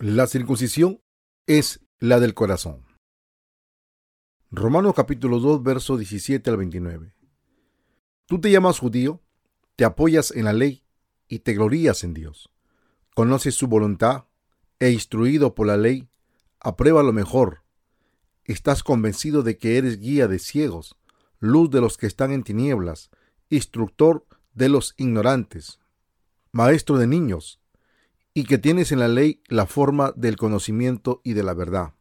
La circuncisión es la del corazón. Romanos capítulo 2, verso 17 al 29. Tú te llamas judío, te apoyas en la ley y te glorías en Dios. Conoces su voluntad e instruido por la ley, aprueba lo mejor. Estás convencido de que eres guía de ciegos, luz de los que están en tinieblas, instructor de los ignorantes, maestro de niños, y que tienes en la ley la forma del conocimiento y de la verdad.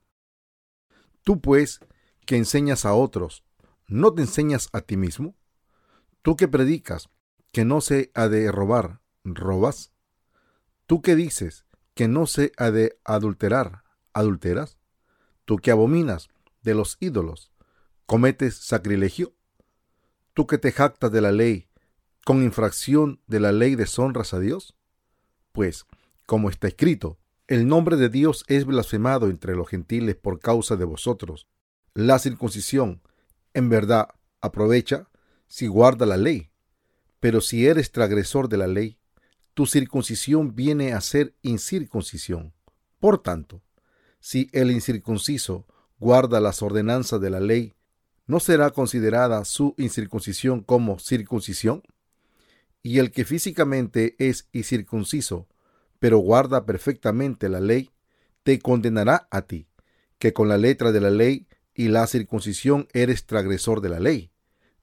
Tú pues, que enseñas a otros, ¿no te enseñas a ti mismo? Tú que predicas que no se ha de robar, ¿robas? Tú que dices que no se ha de adulterar, ¿adulteras? Tú que abominas de los ídolos, ¿cometes sacrilegio? Tú que te jactas de la ley, con infracción de la ley deshonras a Dios? Pues, como está escrito, el nombre de Dios es blasfemado entre los gentiles por causa de vosotros. La circuncisión, en verdad, aprovecha si guarda la ley. Pero si eres transgresor de la ley, tu circuncisión viene a ser incircuncisión. Por tanto, si el incircunciso guarda las ordenanzas de la ley, ¿no será considerada su incircuncisión como circuncisión? Y el que físicamente es incircunciso pero guarda perfectamente la ley, te condenará a ti, que con la letra de la ley y la circuncisión eres transgresor de la ley.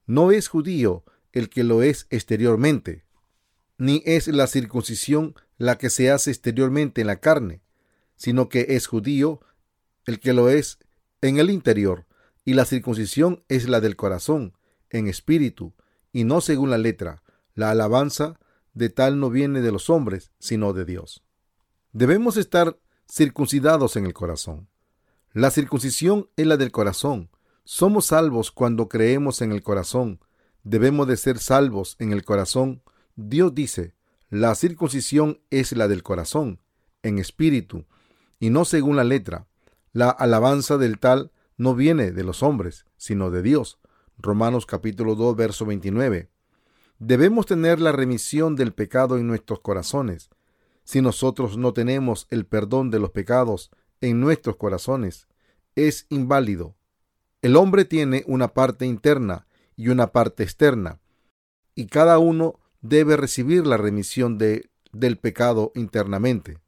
No es judío el que lo es exteriormente, ni es la circuncisión la que se hace exteriormente en la carne, sino que es judío el que lo es en el interior, y la circuncisión es la del corazón, en espíritu, y no según la letra. La alabanza de tal no viene de los hombres, sino de Dios. Debemos estar circuncidados en el corazón. La circuncisión es la del corazón. Somos salvos cuando creemos en el corazón. Debemos de ser salvos en el corazón. Dios dice, la circuncisión es la del corazón, en espíritu, y no según la letra. La alabanza del tal no viene de los hombres, sino de Dios. Romanos capítulo 2, verso 29. Debemos tener la remisión del pecado en nuestros corazones. Si nosotros no tenemos el perdón de los pecados en nuestros corazones, es inválido. El hombre tiene una parte interna y una parte externa, y cada uno debe recibir la remisión de, del pecado internamente.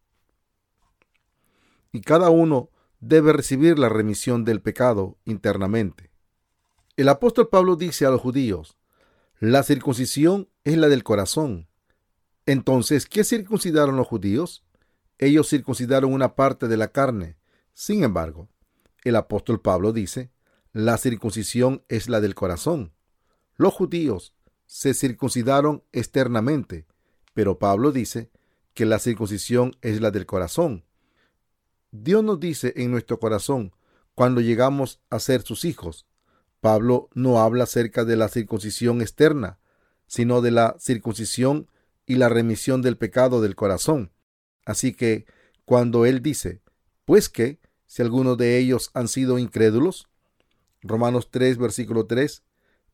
Y cada uno debe recibir la remisión del pecado internamente. El apóstol Pablo dice a los judíos, la circuncisión es la del corazón. Entonces, ¿qué circuncidaron los judíos? Ellos circuncidaron una parte de la carne. Sin embargo, el apóstol Pablo dice, la circuncisión es la del corazón. Los judíos se circuncidaron externamente, pero Pablo dice que la circuncisión es la del corazón. Dios nos dice en nuestro corazón cuando llegamos a ser sus hijos. Pablo no habla acerca de la circuncisión externa, sino de la circuncisión y la remisión del pecado del corazón. Así que, cuando él dice, pues que, si algunos de ellos han sido incrédulos, Romanos 3, versículo 3,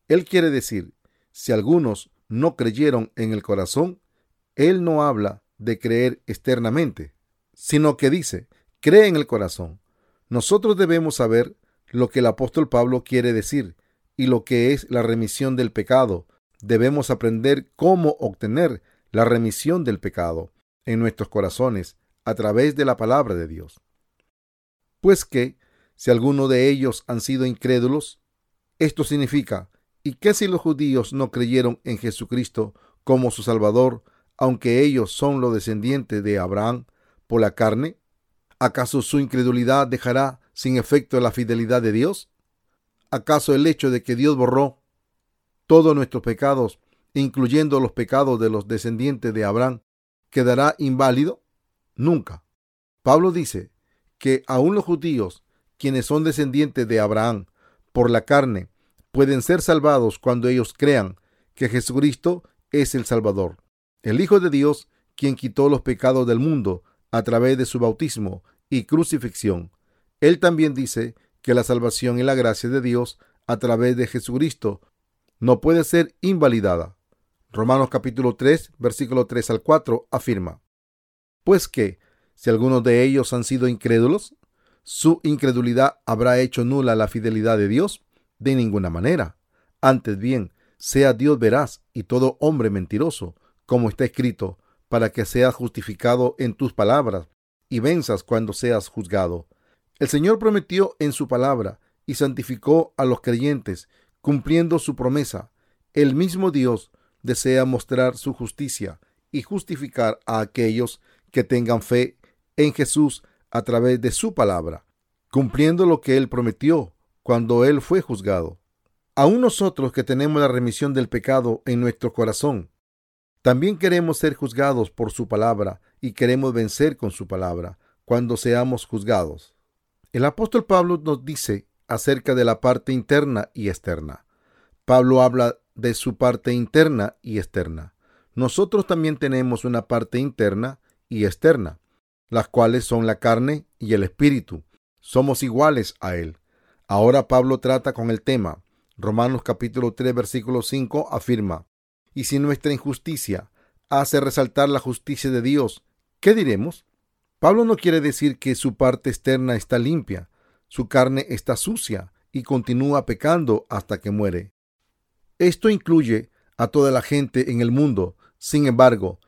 él quiere decir, si algunos no creyeron en el corazón, él no habla de creer externamente, sino que dice, cree en el corazón. Nosotros debemos saber lo que el apóstol Pablo quiere decir y lo que es la remisión del pecado. Debemos aprender cómo obtener la remisión del pecado en nuestros corazones a través de la palabra de Dios. Pues que, si alguno de ellos han sido incrédulos, esto significa, ¿y qué si los judíos no creyeron en Jesucristo como su Salvador, aunque ellos son los descendientes de Abraham por la carne? ¿Acaso su incredulidad dejará sin efecto la fidelidad de Dios? ¿Acaso el hecho de que Dios borró todos nuestros pecados, incluyendo los pecados de los descendientes de Abraham, quedará inválido? Nunca. Pablo dice que aun los judíos, quienes son descendientes de Abraham por la carne, pueden ser salvados cuando ellos crean que Jesucristo es el Salvador, el Hijo de Dios, quien quitó los pecados del mundo a través de su bautismo y crucifixión. Él también dice que la salvación y la gracia de Dios a través de Jesucristo no puede ser invalidada. Romanos capítulo 3, versículo 3 al 4 afirma, Pues que, Si algunos de ellos han sido incrédulos, ¿su incredulidad habrá hecho nula la fidelidad de Dios? De ninguna manera. Antes bien, sea Dios veraz y todo hombre mentiroso, como está escrito, para que seas justificado en tus palabras y venzas cuando seas juzgado. El Señor prometió en su palabra y santificó a los creyentes, cumpliendo su promesa. El mismo Dios desea mostrar su justicia y justificar a aquellos que tengan fe en Jesús a través de su palabra, cumpliendo lo que Él prometió cuando Él fue juzgado. Aún nosotros que tenemos la remisión del pecado en nuestro corazón, también queremos ser juzgados por su palabra y queremos vencer con su palabra cuando seamos juzgados. El apóstol Pablo nos dice acerca de la parte interna y externa. Pablo habla de su parte interna y externa. Nosotros también tenemos una parte interna y externa, las cuales son la carne y el espíritu. Somos iguales a él. Ahora Pablo trata con el tema. Romanos capítulo 3 versículo 5 afirma, y si nuestra injusticia hace resaltar la justicia de Dios, ¿qué diremos? Pablo no quiere decir que su parte externa está limpia, su carne está sucia y continúa pecando hasta que muere. Esto incluye a toda la gente en el mundo. Sin embargo,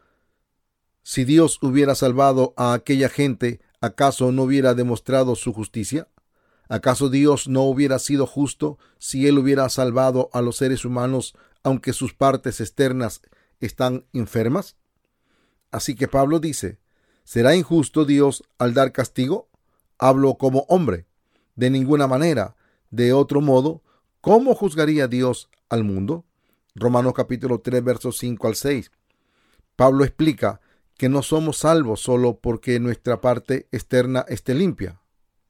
si Dios hubiera salvado a aquella gente, ¿acaso no hubiera demostrado su justicia? ¿Acaso Dios no hubiera sido justo si Él hubiera salvado a los seres humanos aunque sus partes externas están enfermas? Así que Pablo dice, ¿será injusto Dios al dar castigo? Hablo como hombre. De ninguna manera. De otro modo, ¿cómo juzgaría Dios al mundo? Romanos capítulo 3, versos 5 al 6. Pablo explica que no somos salvos solo porque nuestra parte externa esté limpia.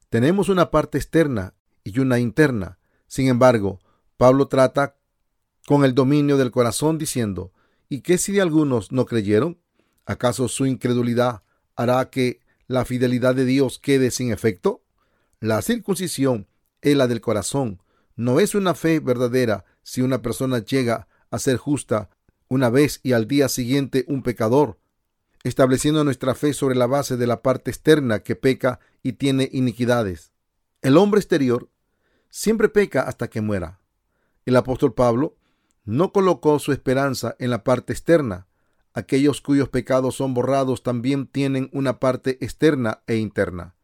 Tenemos una parte externa y una interna. Sin embargo, Pablo trata con el dominio del corazón diciendo, ¿y qué si de algunos no creyeron? ¿Acaso su incredulidad hará que la fidelidad de Dios quede sin efecto? La circuncisión es la del corazón. No es una fe verdadera si una persona llega a ser justa una vez y al día siguiente un pecador, estableciendo nuestra fe sobre la base de la parte externa que peca y tiene iniquidades. El hombre exterior siempre peca hasta que muera. El apóstol Pablo no colocó su esperanza en la parte externa. Aquellos cuyos pecados son borrados también tienen una parte externa e interna.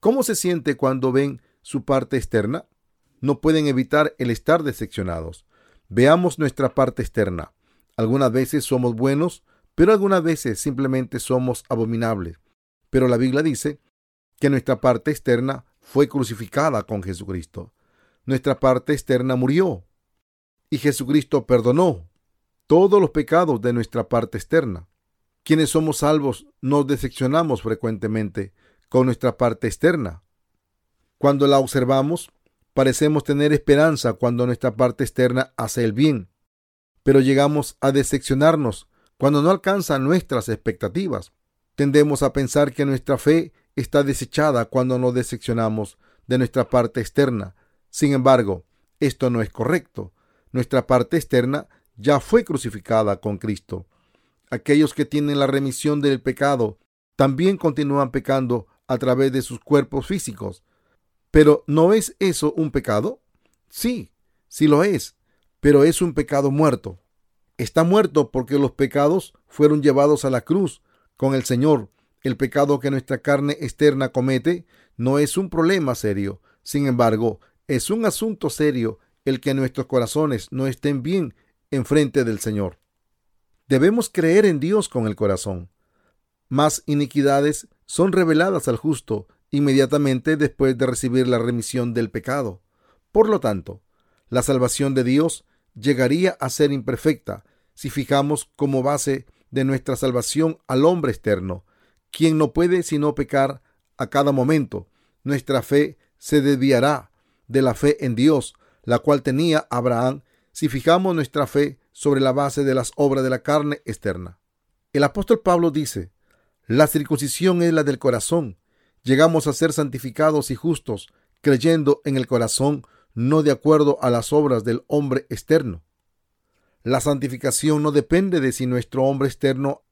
¿Cómo se siente cuando ven su parte externa? No pueden evitar el estar decepcionados. Veamos nuestra parte externa. Algunas veces somos buenos, pero algunas veces simplemente somos abominables. Pero la Biblia dice que nuestra parte externa fue crucificada con Jesucristo. Nuestra parte externa murió y Jesucristo perdonó todos los pecados de nuestra parte externa. Quienes somos salvos nos decepcionamos frecuentemente con nuestra parte externa. Cuando la observamos, parecemos tener esperanza cuando nuestra parte externa hace el bien, pero llegamos a decepcionarnos cuando no alcanza nuestras expectativas. Tendemos a pensar que nuestra fe está desechada cuando nos decepcionamos de nuestra parte externa. Sin embargo, esto no es correcto. Nuestra parte externa ya fue crucificada con Cristo. Aquellos que tienen la remisión del pecado también continúan pecando a través de sus cuerpos físicos. Pero ¿no es eso un pecado? Sí, sí lo es, pero es un pecado muerto. Está muerto porque los pecados fueron llevados a la cruz con el Señor. El pecado que nuestra carne externa comete no es un problema serio. Sin embargo, es un asunto serio el que nuestros corazones no estén bien enfrente del Señor. Debemos creer en Dios con el corazón. Más iniquidades son reveladas al justo inmediatamente después de recibir la remisión del pecado. Por lo tanto, la salvación de Dios llegaría a ser imperfecta si fijamos como base de nuestra salvación al hombre externo, quien no puede sino pecar a cada momento. Nuestra fe se desviará de la fe en Dios, la cual tenía Abraham, si fijamos nuestra fe sobre la base de las obras de la carne externa. El apóstol Pablo dice, la circuncisión es la del corazón. Llegamos a ser santificados y justos, creyendo en el corazón, no de acuerdo a las obras del hombre externo. La santificación no depende de si nuestro hombre externo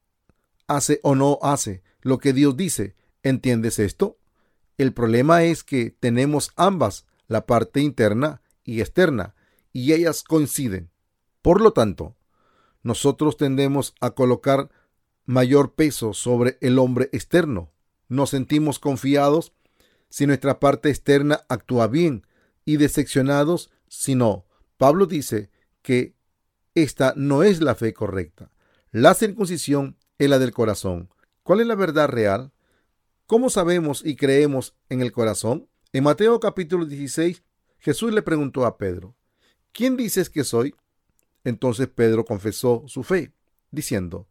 hace o no hace lo que Dios dice. ¿Entiendes esto? El problema es que tenemos ambas, la parte interna y externa, y ellas coinciden. Por lo tanto, nosotros tendemos a colocar mayor peso sobre el hombre externo. Nos sentimos confiados si nuestra parte externa actúa bien y decepcionados si no. Pablo dice que esta no es la fe correcta. La circuncisión es la del corazón. ¿Cuál es la verdad real? ¿Cómo sabemos y creemos en el corazón? En Mateo capítulo 16, Jesús le preguntó a Pedro, ¿quién dices que soy? Entonces Pedro confesó su fe, diciendo,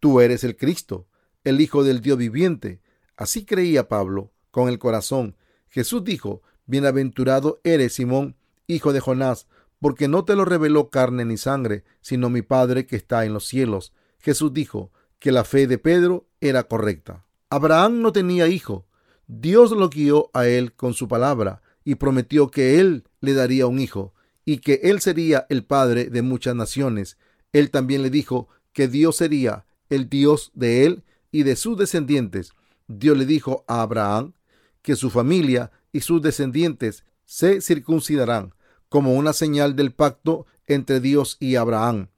Tú eres el Cristo, el Hijo del Dios viviente. Así creía Pablo con el corazón. Jesús dijo, Bienaventurado eres Simón, hijo de Jonás, porque no te lo reveló carne ni sangre, sino mi Padre que está en los cielos. Jesús dijo que la fe de Pedro era correcta. Abraham no tenía hijo. Dios lo guió a él con su palabra y prometió que él le daría un hijo y que él sería el padre de muchas naciones. Él también le dijo que Dios sería el Dios de él y de sus descendientes. Dios le dijo a Abraham que su familia y sus descendientes se circuncidarán como una señal del pacto entre Dios y Abraham.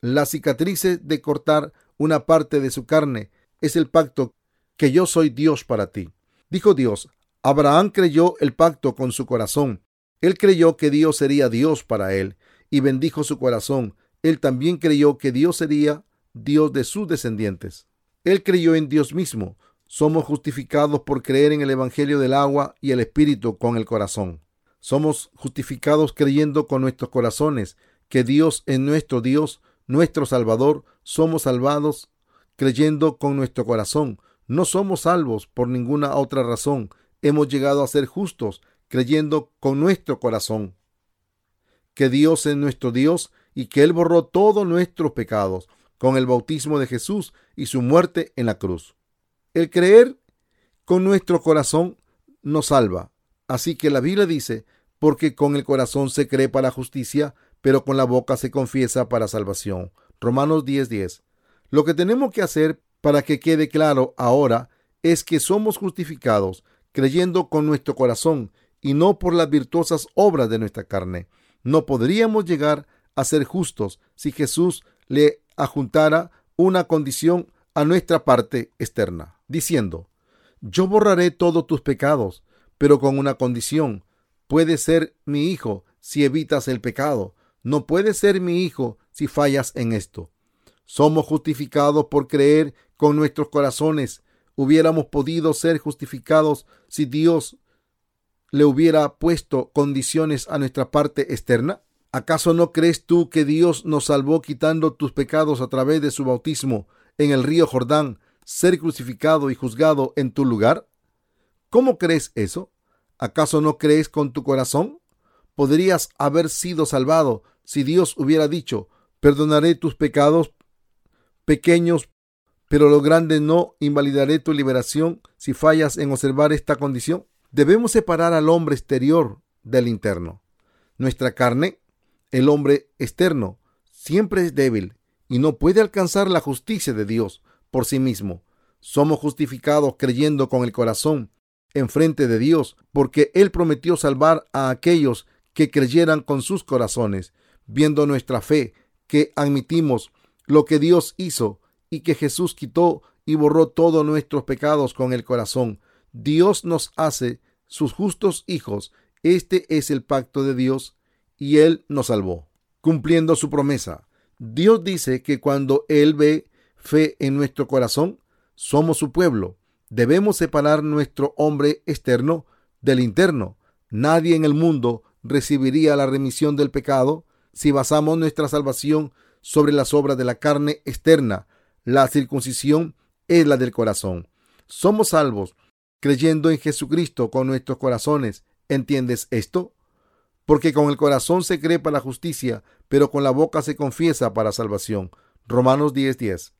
Las cicatrices de cortar una parte de su carne es el pacto que yo soy Dios para ti. Dijo Dios, Abraham creyó el pacto con su corazón. Él creyó que Dios sería Dios para él y bendijo su corazón. Él también creyó que Dios sería Dios de sus descendientes. Él creyó en Dios mismo. Somos justificados por creer en el Evangelio del agua y el Espíritu con el corazón. Somos justificados creyendo con nuestros corazones que Dios es nuestro Dios, nuestro Salvador. Somos salvados creyendo con nuestro corazón. No somos salvos por ninguna otra razón. Hemos llegado a ser justos creyendo con nuestro corazón que Dios es nuestro Dios y que Él borró todos nuestros pecados con el bautismo de Jesús y su muerte en la cruz. El creer con nuestro corazón nos salva. Así que la Biblia dice, porque con el corazón se cree para justicia, pero con la boca se confiesa para salvación. Romanos 10:10. Lo que tenemos que hacer para que quede claro ahora es que somos justificados creyendo con nuestro corazón y no por las virtuosas obras de nuestra carne. No podríamos llegar a ser justos si Jesús le ajuntara una condición a nuestra parte externa, diciendo, yo borraré todos tus pecados, pero con una condición, puedes ser mi hijo si evitas el pecado, no puedes ser mi hijo si fallas en esto. Somos justificados por creer con nuestros corazones. Hubiéramos podido ser justificados si Dios le hubiera puesto condiciones a nuestra parte externa. ¿Acaso no crees tú que Dios nos salvó quitando tus pecados a través de su bautismo en el río Jordán, ser crucificado y juzgado en tu lugar? ¿Cómo crees eso? ¿Acaso no crees con tu corazón? Podrías haber sido salvado si Dios hubiera dicho, perdonaré tus pecados pequeños, pero lo grande no invalidaré tu liberación si fallas en observar esta condición. Debemos separar al hombre exterior del interno. Nuestra carne el hombre externo siempre es débil y no puede alcanzar la justicia de Dios por sí mismo. Somos justificados creyendo con el corazón en frente de Dios, porque Él prometió salvar a aquellos que creyeran con sus corazones, viendo nuestra fe, que admitimos lo que Dios hizo y que Jesús quitó y borró todos nuestros pecados con el corazón. Dios nos hace sus justos hijos. Este es el pacto de Dios y Él nos salvó, cumpliendo su promesa. Dios dice que cuando Él ve fe en nuestro corazón, somos su pueblo. Debemos separar nuestro hombre externo del interno. Nadie en el mundo recibiría la remisión del pecado si basamos nuestra salvación sobre las obras de la carne externa. La circuncisión es la del corazón. Somos salvos creyendo en Jesucristo con nuestros corazones. ¿Entiendes esto? porque con el corazón se cree para la justicia, pero con la boca se confiesa para salvación. Romanos 10:10.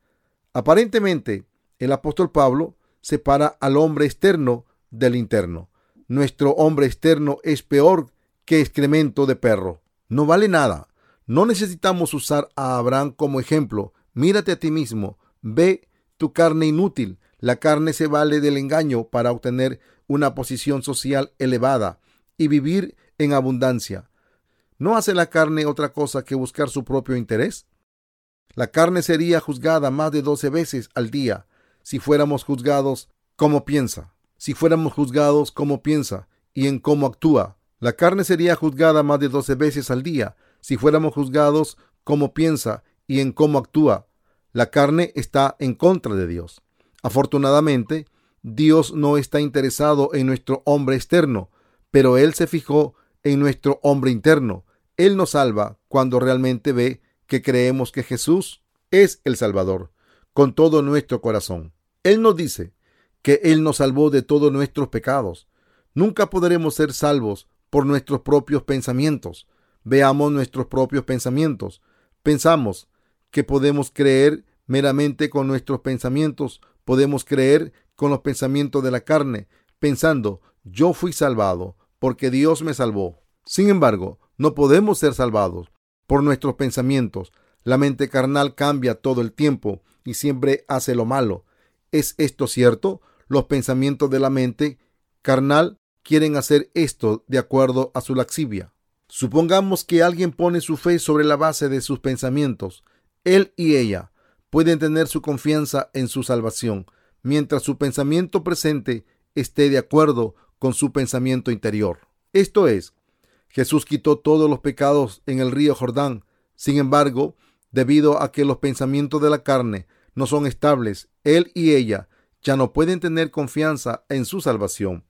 Aparentemente, el apóstol Pablo separa al hombre externo del interno. Nuestro hombre externo es peor que excremento de perro. No vale nada. No necesitamos usar a Abraham como ejemplo. Mírate a ti mismo. Ve tu carne inútil. La carne se vale del engaño para obtener una posición social elevada y vivir en abundancia. ¿No hace la carne otra cosa que buscar su propio interés? La carne sería juzgada más de doce veces al día si fuéramos juzgados como piensa, si fuéramos juzgados como piensa y en cómo actúa. La carne sería juzgada más de doce veces al día si fuéramos juzgados como piensa y en cómo actúa. La carne está en contra de Dios. Afortunadamente, Dios no está interesado en nuestro hombre externo, pero Él se fijó en nuestro hombre interno. Él nos salva cuando realmente ve que creemos que Jesús es el Salvador con todo nuestro corazón. Él nos dice que Él nos salvó de todos nuestros pecados. Nunca podremos ser salvos por nuestros propios pensamientos. Veamos nuestros propios pensamientos. Pensamos que podemos creer meramente con nuestros pensamientos Podemos creer con los pensamientos de la carne, pensando, yo fui salvado porque Dios me salvó. Sin embargo, no podemos ser salvados por nuestros pensamientos. La mente carnal cambia todo el tiempo y siempre hace lo malo. ¿Es esto cierto? Los pensamientos de la mente carnal quieren hacer esto de acuerdo a su laxivia. Supongamos que alguien pone su fe sobre la base de sus pensamientos. Él y ella pueden tener su confianza en su salvación, mientras su pensamiento presente esté de acuerdo con su pensamiento interior. Esto es, Jesús quitó todos los pecados en el río Jordán. Sin embargo, debido a que los pensamientos de la carne no son estables, él y ella ya no pueden tener confianza en su salvación.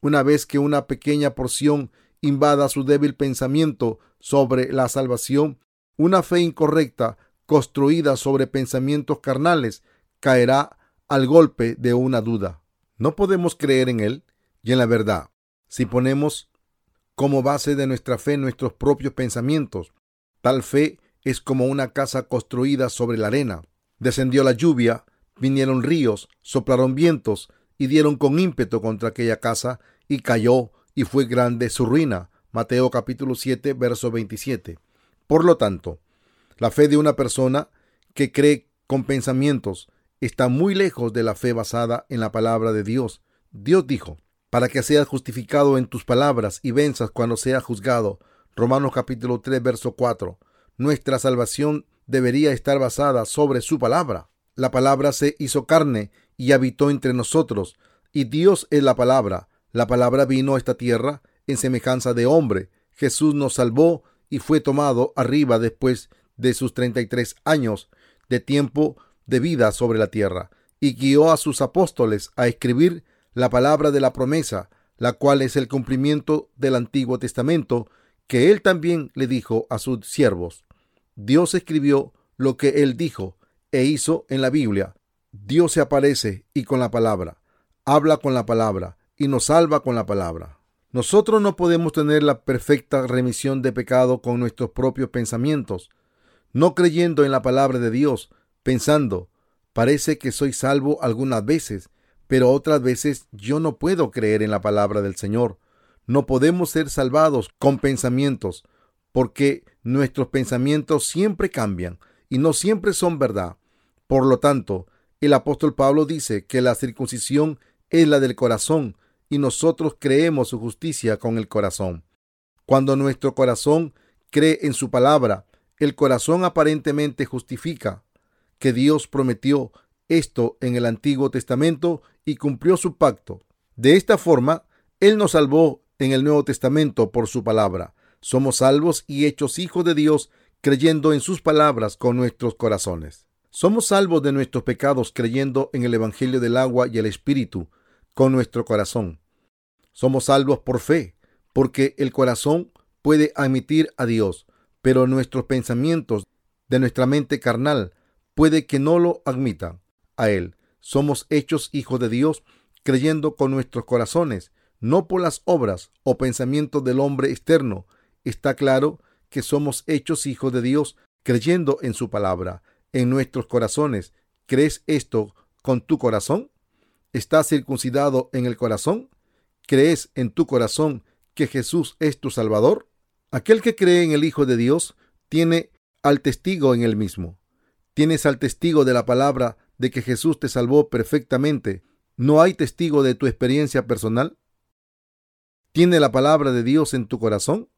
Una vez que una pequeña porción invada su débil pensamiento sobre la salvación, una fe incorrecta construida sobre pensamientos carnales, caerá al golpe de una duda. No podemos creer en Él y en la verdad si ponemos como base de nuestra fe nuestros propios pensamientos. Tal fe es como una casa construida sobre la arena. Descendió la lluvia, vinieron ríos, soplaron vientos y dieron con ímpetu contra aquella casa y cayó y fue grande su ruina. Mateo capítulo 7, verso 27. Por lo tanto, la fe de una persona que cree con pensamientos está muy lejos de la fe basada en la palabra de Dios. Dios dijo, para que seas justificado en tus palabras y venzas cuando seas juzgado. Romanos capítulo 3, verso 4. Nuestra salvación debería estar basada sobre su palabra. La palabra se hizo carne y habitó entre nosotros, y Dios es la palabra. La palabra vino a esta tierra en semejanza de hombre. Jesús nos salvó y fue tomado arriba después de sus 33 años de tiempo de vida sobre la tierra y guió a sus apóstoles a escribir la palabra de la promesa, la cual es el cumplimiento del Antiguo Testamento, que él también le dijo a sus siervos. Dios escribió lo que él dijo e hizo en la Biblia. Dios se aparece y con la palabra, habla con la palabra y nos salva con la palabra. Nosotros no podemos tener la perfecta remisión de pecado con nuestros propios pensamientos, no creyendo en la palabra de Dios, pensando, parece que soy salvo algunas veces, pero otras veces yo no puedo creer en la palabra del Señor. No podemos ser salvados con pensamientos, porque nuestros pensamientos siempre cambian y no siempre son verdad. Por lo tanto, el apóstol Pablo dice que la circuncisión es la del corazón y nosotros creemos su justicia con el corazón. Cuando nuestro corazón cree en su palabra, el corazón aparentemente justifica que Dios prometió esto en el Antiguo Testamento y cumplió su pacto. De esta forma, Él nos salvó en el Nuevo Testamento por su palabra. Somos salvos y hechos hijos de Dios creyendo en sus palabras con nuestros corazones. Somos salvos de nuestros pecados creyendo en el Evangelio del agua y el Espíritu con nuestro corazón. Somos salvos por fe, porque el corazón puede admitir a Dios, pero nuestros pensamientos de nuestra mente carnal puede que no lo admitan a Él. Somos hechos hijos de Dios creyendo con nuestros corazones, no por las obras o pensamientos del hombre externo. Está claro que somos hechos hijos de Dios creyendo en su palabra, en nuestros corazones. ¿Crees esto con tu corazón? ¿Estás circuncidado en el corazón? ¿Crees en tu corazón que Jesús es tu Salvador? Aquel que cree en el Hijo de Dios tiene al testigo en él mismo. Tienes al testigo de la palabra de que Jesús te salvó perfectamente, ¿no hay testigo de tu experiencia personal? ¿Tiene la palabra de Dios en tu corazón?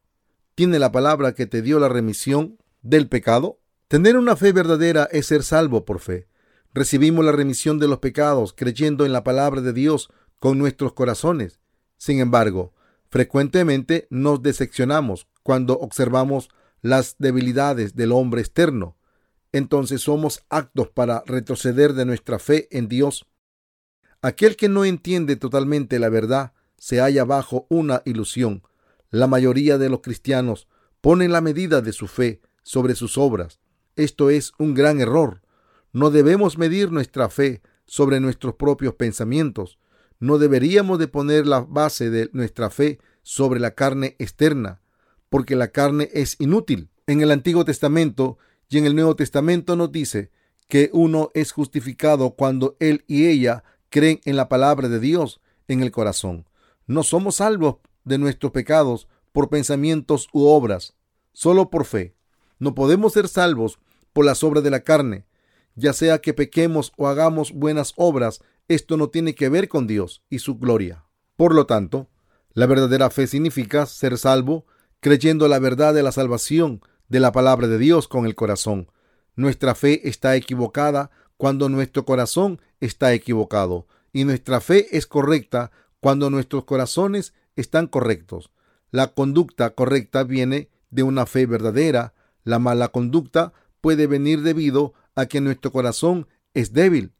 ¿Tiene la palabra que te dio la remisión del pecado? Tener una fe verdadera es ser salvo por fe. Recibimos la remisión de los pecados creyendo en la palabra de Dios con nuestros corazones. Sin embargo, frecuentemente nos decepcionamos cuando observamos las debilidades del hombre externo. Entonces somos actos para retroceder de nuestra fe en Dios. Aquel que no entiende totalmente la verdad se halla bajo una ilusión. La mayoría de los cristianos ponen la medida de su fe sobre sus obras. Esto es un gran error. No debemos medir nuestra fe sobre nuestros propios pensamientos. No deberíamos de poner la base de nuestra fe sobre la carne externa, porque la carne es inútil. En el Antiguo Testamento y en el Nuevo Testamento nos dice que uno es justificado cuando él y ella creen en la palabra de Dios en el corazón. No somos salvos de nuestros pecados por pensamientos u obras, solo por fe. No podemos ser salvos por las obras de la carne, ya sea que pequemos o hagamos buenas obras, esto no tiene que ver con Dios y su gloria. Por lo tanto, la verdadera fe significa ser salvo creyendo la verdad de la salvación de la palabra de Dios con el corazón. Nuestra fe está equivocada cuando nuestro corazón está equivocado y nuestra fe es correcta cuando nuestros corazones están correctos. La conducta correcta viene de una fe verdadera. La mala conducta puede venir debido a que nuestro corazón es débil.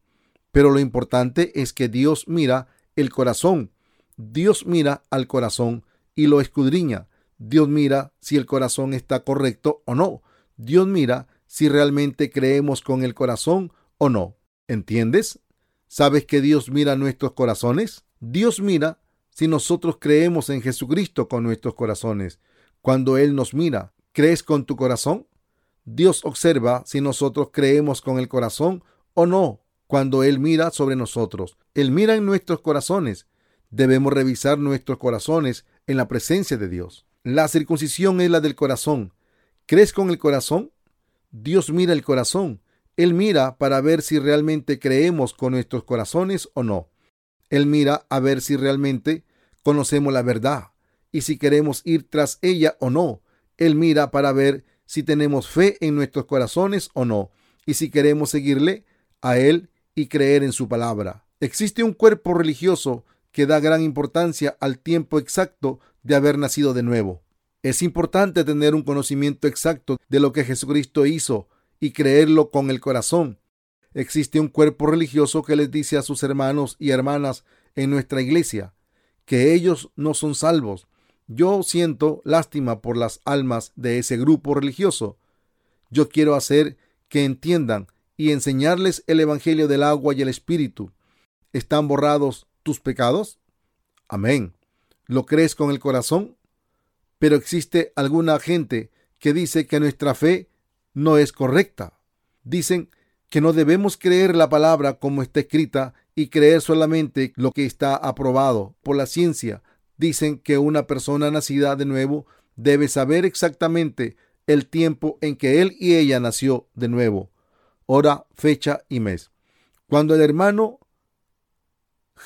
Pero lo importante es que Dios mira el corazón. Dios mira al corazón y lo escudriña. Dios mira si el corazón está correcto o no. Dios mira si realmente creemos con el corazón o no. ¿Entiendes? ¿Sabes que Dios mira nuestros corazones? Dios mira si nosotros creemos en Jesucristo con nuestros corazones. Cuando Él nos mira, ¿crees con tu corazón? Dios observa si nosotros creemos con el corazón o no cuando Él mira sobre nosotros. Él mira en nuestros corazones. Debemos revisar nuestros corazones en la presencia de Dios. La circuncisión es la del corazón. ¿Crees con el corazón? Dios mira el corazón. Él mira para ver si realmente creemos con nuestros corazones o no. Él mira a ver si realmente conocemos la verdad y si queremos ir tras ella o no. Él mira para ver si tenemos fe en nuestros corazones o no, y si queremos seguirle a Él y creer en su palabra. Existe un cuerpo religioso que da gran importancia al tiempo exacto de haber nacido de nuevo. Es importante tener un conocimiento exacto de lo que Jesucristo hizo y creerlo con el corazón. Existe un cuerpo religioso que les dice a sus hermanos y hermanas en nuestra iglesia que ellos no son salvos, yo siento lástima por las almas de ese grupo religioso. Yo quiero hacer que entiendan y enseñarles el Evangelio del agua y el Espíritu. ¿Están borrados tus pecados? Amén. ¿Lo crees con el corazón? Pero existe alguna gente que dice que nuestra fe no es correcta. Dicen que no debemos creer la palabra como está escrita y creer solamente lo que está aprobado por la ciencia dicen que una persona nacida de nuevo debe saber exactamente el tiempo en que él y ella nació de nuevo, hora, fecha y mes. Cuando el hermano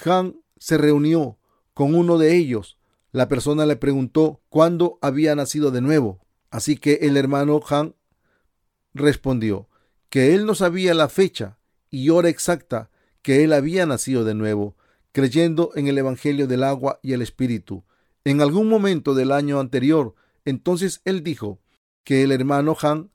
Han se reunió con uno de ellos, la persona le preguntó cuándo había nacido de nuevo. Así que el hermano Han respondió que él no sabía la fecha y hora exacta que él había nacido de nuevo, creyendo en el Evangelio del agua y el Espíritu. En algún momento del año anterior, entonces él dijo que el hermano Han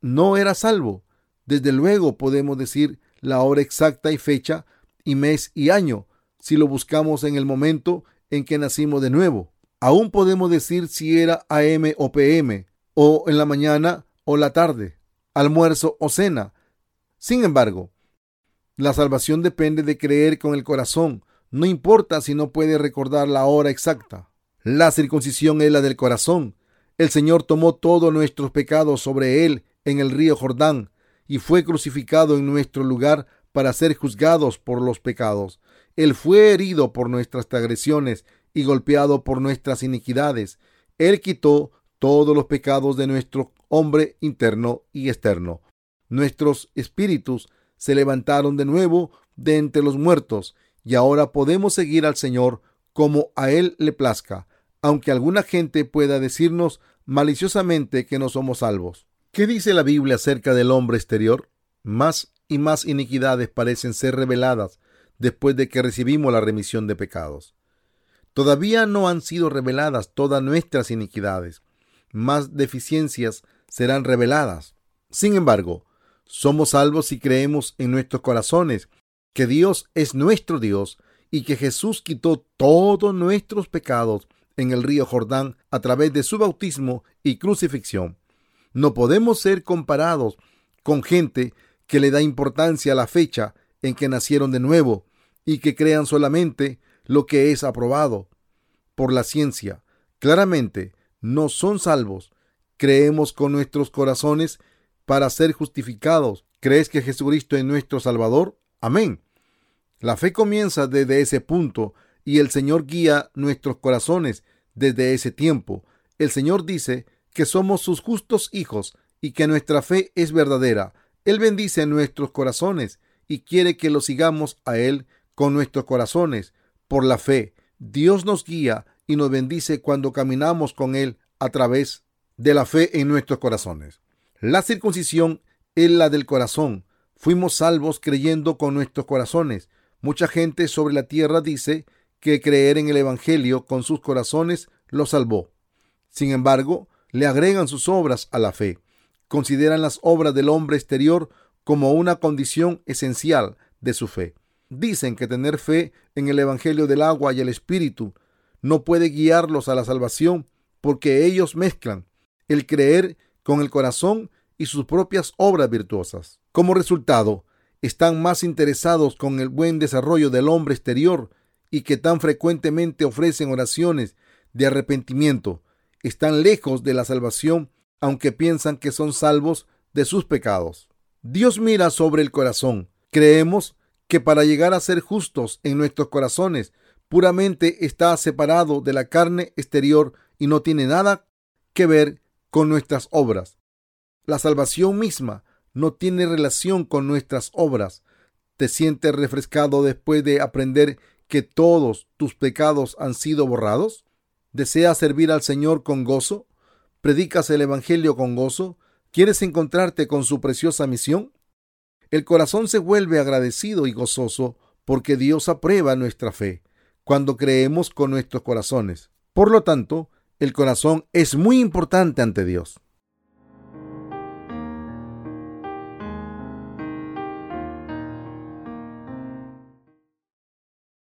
no era salvo. Desde luego podemos decir la hora exacta y fecha y mes y año si lo buscamos en el momento en que nacimos de nuevo. Aún podemos decir si era AM o PM, o en la mañana o la tarde, almuerzo o cena. Sin embargo, la salvación depende de creer con el corazón. No importa si no puede recordar la hora exacta. La circuncisión es la del corazón. El Señor tomó todos nuestros pecados sobre él en el río Jordán y fue crucificado en nuestro lugar para ser juzgados por los pecados. Él fue herido por nuestras transgresiones y golpeado por nuestras iniquidades. Él quitó todos los pecados de nuestro hombre interno y externo. Nuestros espíritus se levantaron de nuevo de entre los muertos y ahora podemos seguir al Señor como a Él le plazca, aunque alguna gente pueda decirnos maliciosamente que no somos salvos. ¿Qué dice la Biblia acerca del hombre exterior? Más y más iniquidades parecen ser reveladas después de que recibimos la remisión de pecados. Todavía no han sido reveladas todas nuestras iniquidades. Más deficiencias serán reveladas. Sin embargo, somos salvos si creemos en nuestros corazones que Dios es nuestro Dios y que Jesús quitó todos nuestros pecados en el río Jordán a través de su bautismo y crucifixión. No podemos ser comparados con gente que le da importancia a la fecha en que nacieron de nuevo y que crean solamente lo que es aprobado por la ciencia. Claramente, no son salvos. Creemos con nuestros corazones para ser justificados. ¿Crees que Jesucristo es nuestro Salvador? Amén. La fe comienza desde ese punto y el Señor guía nuestros corazones desde ese tiempo. El Señor dice que somos sus justos hijos y que nuestra fe es verdadera. Él bendice nuestros corazones y quiere que lo sigamos a Él con nuestros corazones por la fe. Dios nos guía y nos bendice cuando caminamos con Él a través de la fe en nuestros corazones. La circuncisión es la del corazón. Fuimos salvos creyendo con nuestros corazones. Mucha gente sobre la tierra dice que creer en el Evangelio con sus corazones lo salvó. Sin embargo, le agregan sus obras a la fe. Consideran las obras del hombre exterior como una condición esencial de su fe. Dicen que tener fe en el Evangelio del agua y el Espíritu no puede guiarlos a la salvación porque ellos mezclan el creer con el corazón y sus propias obras virtuosas. Como resultado, están más interesados con el buen desarrollo del hombre exterior y que tan frecuentemente ofrecen oraciones de arrepentimiento. Están lejos de la salvación, aunque piensan que son salvos de sus pecados. Dios mira sobre el corazón. Creemos que para llegar a ser justos en nuestros corazones, puramente está separado de la carne exterior y no tiene nada que ver con nuestras obras. La salvación misma no tiene relación con nuestras obras. ¿Te sientes refrescado después de aprender que todos tus pecados han sido borrados? ¿Deseas servir al Señor con gozo? ¿Predicas el Evangelio con gozo? ¿Quieres encontrarte con su preciosa misión? El corazón se vuelve agradecido y gozoso porque Dios aprueba nuestra fe cuando creemos con nuestros corazones. Por lo tanto, el corazón es muy importante ante Dios.